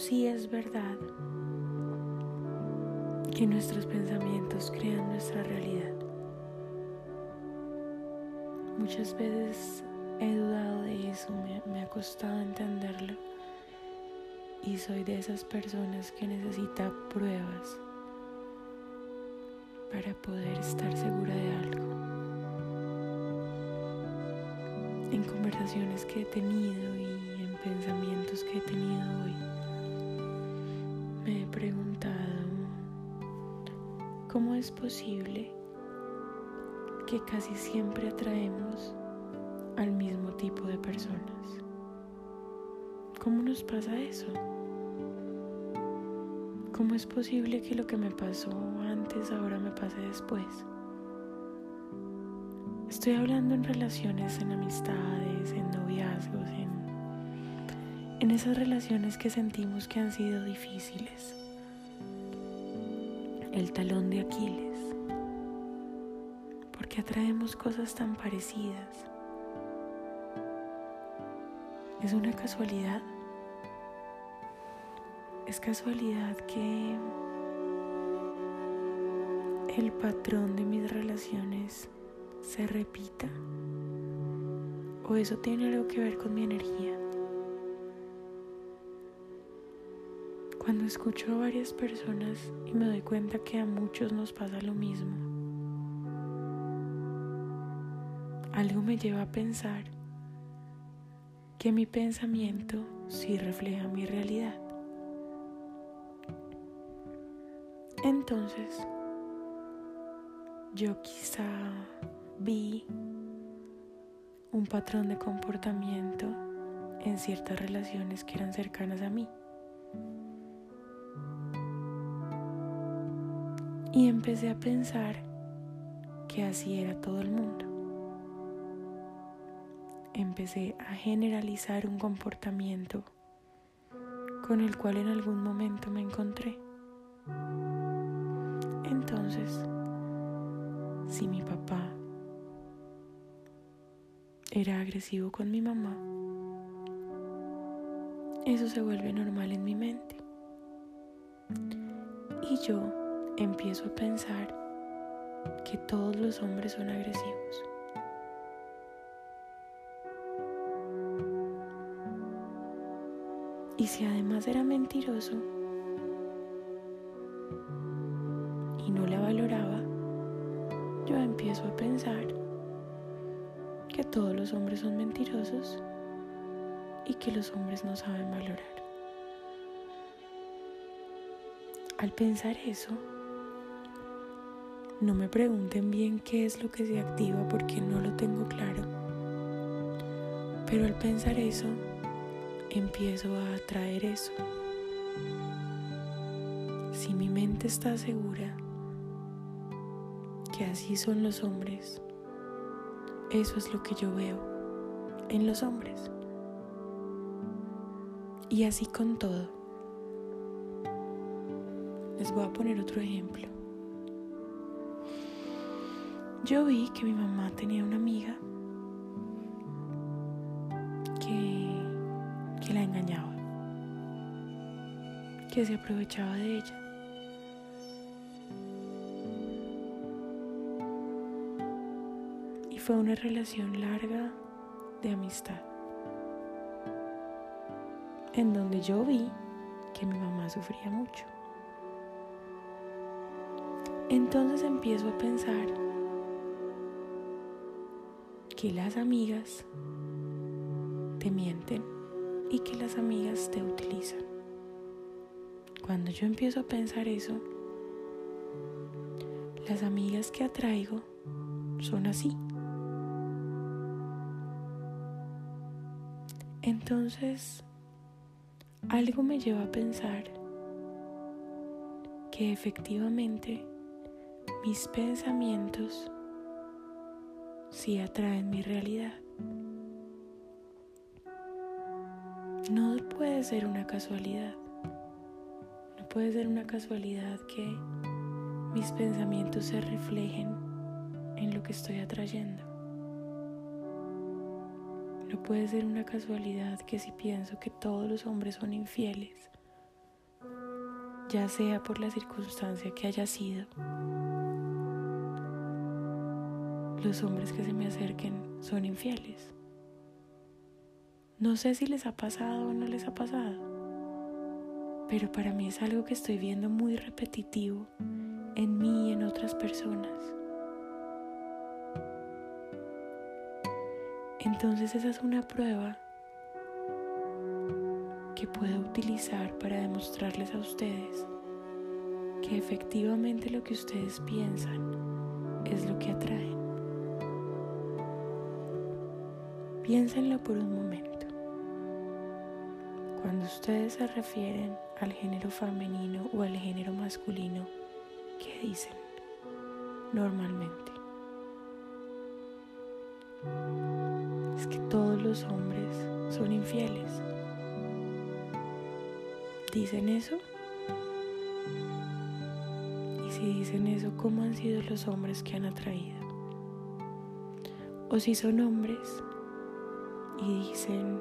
sí es verdad que nuestros pensamientos crean nuestra realidad. Muchas veces he dudado de eso, me, me ha costado entenderlo y soy de esas personas que necesita pruebas para poder estar segura de algo. En conversaciones que he tenido y en pensamientos que he tenido hoy, me he preguntado cómo es posible que casi siempre atraemos al mismo tipo de personas. ¿Cómo nos pasa eso? ¿Cómo es posible que lo que me pasó antes ahora me pase después? Estoy hablando en relaciones, en amistades, en noviazgos, en, en esas relaciones que sentimos que han sido difíciles. El talón de Aquiles. Porque atraemos cosas tan parecidas. ¿Es una casualidad? Es casualidad que el patrón de mis relaciones se repita. ¿O eso tiene algo que ver con mi energía? Cuando escucho a varias personas y me doy cuenta que a muchos nos pasa lo mismo, algo me lleva a pensar que mi pensamiento sí refleja mi realidad. Entonces, yo quizá vi un patrón de comportamiento en ciertas relaciones que eran cercanas a mí. Y empecé a pensar que así era todo el mundo. Empecé a generalizar un comportamiento con el cual en algún momento me encontré. Entonces, si mi papá era agresivo con mi mamá, eso se vuelve normal en mi mente. Y yo empiezo a pensar que todos los hombres son agresivos. Y si además era mentiroso, no la valoraba, yo empiezo a pensar que todos los hombres son mentirosos y que los hombres no saben valorar. Al pensar eso, no me pregunten bien qué es lo que se activa porque no lo tengo claro. Pero al pensar eso, empiezo a atraer eso. Si mi mente está segura así son los hombres. Eso es lo que yo veo en los hombres. Y así con todo. Les voy a poner otro ejemplo. Yo vi que mi mamá tenía una amiga que, que la engañaba, que se aprovechaba de ella. fue una relación larga de amistad, en donde yo vi que mi mamá sufría mucho. Entonces empiezo a pensar que las amigas te mienten y que las amigas te utilizan. Cuando yo empiezo a pensar eso, las amigas que atraigo son así. Entonces, algo me lleva a pensar que efectivamente mis pensamientos sí atraen mi realidad. No puede ser una casualidad. No puede ser una casualidad que mis pensamientos se reflejen en lo que estoy atrayendo. No puede ser una casualidad que si pienso que todos los hombres son infieles, ya sea por la circunstancia que haya sido, los hombres que se me acerquen son infieles. No sé si les ha pasado o no les ha pasado, pero para mí es algo que estoy viendo muy repetitivo en mí y en otras personas. Entonces esa es una prueba que puedo utilizar para demostrarles a ustedes que efectivamente lo que ustedes piensan es lo que atraen. Piénsenlo por un momento. Cuando ustedes se refieren al género femenino o al género masculino, ¿qué dicen normalmente? Es que todos los hombres son infieles. ¿Dicen eso? Y si dicen eso, ¿cómo han sido los hombres que han atraído? O si son hombres y dicen,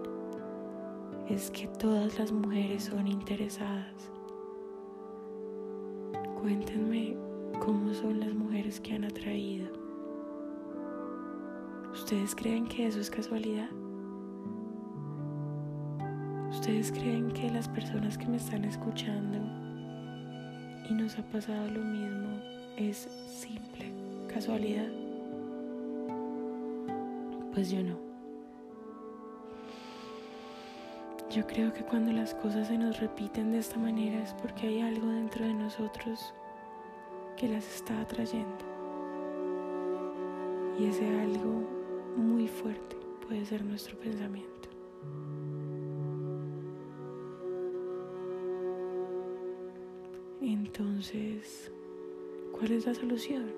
es que todas las mujeres son interesadas. Cuéntenme cómo son las mujeres que han atraído. ¿Ustedes creen que eso es casualidad? ¿Ustedes creen que las personas que me están escuchando y nos ha pasado lo mismo es simple casualidad? Pues yo no. Yo creo que cuando las cosas se nos repiten de esta manera es porque hay algo dentro de nosotros que las está atrayendo. Y ese algo muy fuerte puede ser nuestro pensamiento. Entonces, ¿cuál es la solución?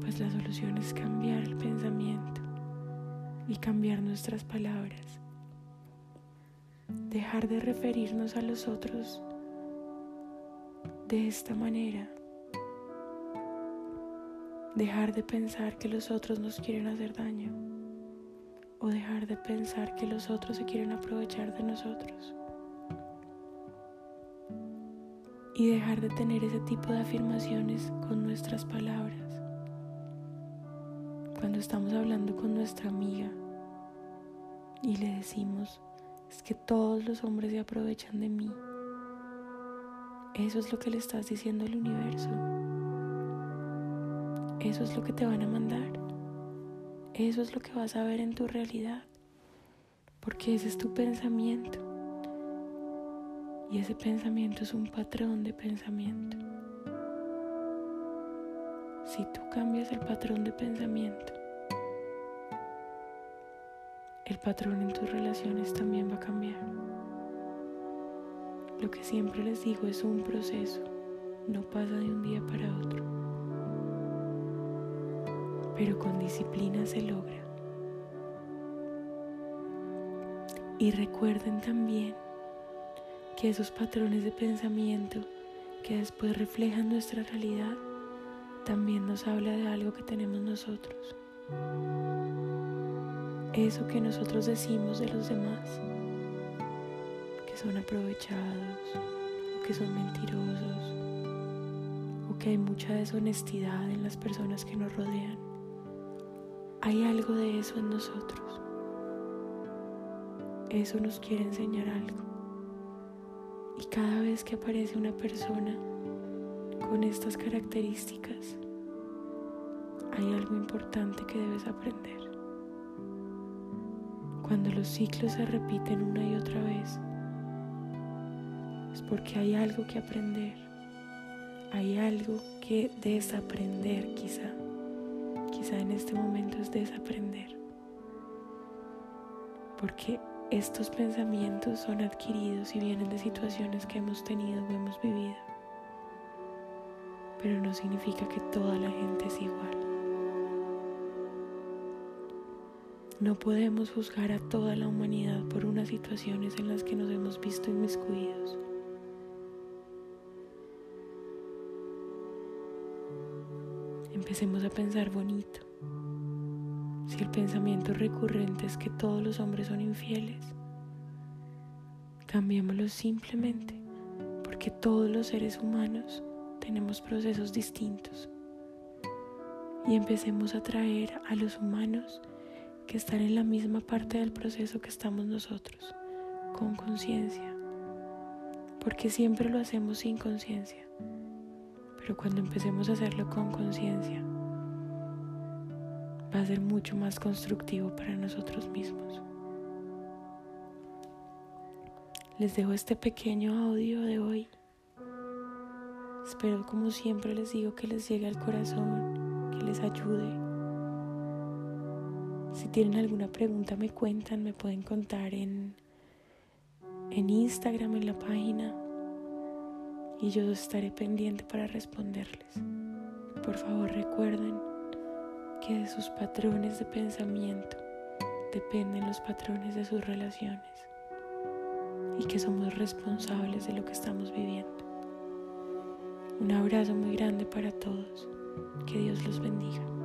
Pues la solución es cambiar el pensamiento y cambiar nuestras palabras. Dejar de referirnos a los otros de esta manera. Dejar de pensar que los otros nos quieren hacer daño. O dejar de pensar que los otros se quieren aprovechar de nosotros. Y dejar de tener ese tipo de afirmaciones con nuestras cuando estamos hablando con nuestra amiga y le decimos, es que todos los hombres se aprovechan de mí. Eso es lo que le estás diciendo al universo. Eso es lo que te van a mandar. Eso es lo que vas a ver en tu realidad. Porque ese es tu pensamiento. Y ese pensamiento es un patrón de pensamiento. Si tú cambias el patrón de pensamiento, el patrón en tus relaciones también va a cambiar. Lo que siempre les digo es un proceso, no pasa de un día para otro. Pero con disciplina se logra. Y recuerden también que esos patrones de pensamiento que después reflejan nuestra realidad también nos habla de algo que tenemos nosotros. Eso que nosotros decimos de los demás, que son aprovechados, o que son mentirosos, o que hay mucha deshonestidad en las personas que nos rodean. Hay algo de eso en nosotros. Eso nos quiere enseñar algo. Y cada vez que aparece una persona con estas características, hay algo importante que debes aprender. Cuando los ciclos se repiten una y otra vez, es porque hay algo que aprender, hay algo que desaprender quizá. Quizá en este momento es desaprender. Porque estos pensamientos son adquiridos y vienen de situaciones que hemos tenido o hemos vivido pero no significa que toda la gente es igual. No podemos juzgar a toda la humanidad por unas situaciones en las que nos hemos visto inmiscuidos. Empecemos a pensar bonito. Si el pensamiento recurrente es que todos los hombres son infieles, cambiémoslo simplemente porque todos los seres humanos tenemos procesos distintos. Y empecemos a traer a los humanos que están en la misma parte del proceso que estamos nosotros, con conciencia. Porque siempre lo hacemos sin conciencia. Pero cuando empecemos a hacerlo con conciencia, va a ser mucho más constructivo para nosotros mismos. Les dejo este pequeño audio de hoy. Espero como siempre les digo que les llegue al corazón, que les ayude. Si tienen alguna pregunta me cuentan, me pueden contar en, en Instagram, en la página, y yo estaré pendiente para responderles. Por favor recuerden que de sus patrones de pensamiento dependen los patrones de sus relaciones y que somos responsables de lo que estamos viviendo. Un abrazo muy grande para todos. Que Dios los bendiga.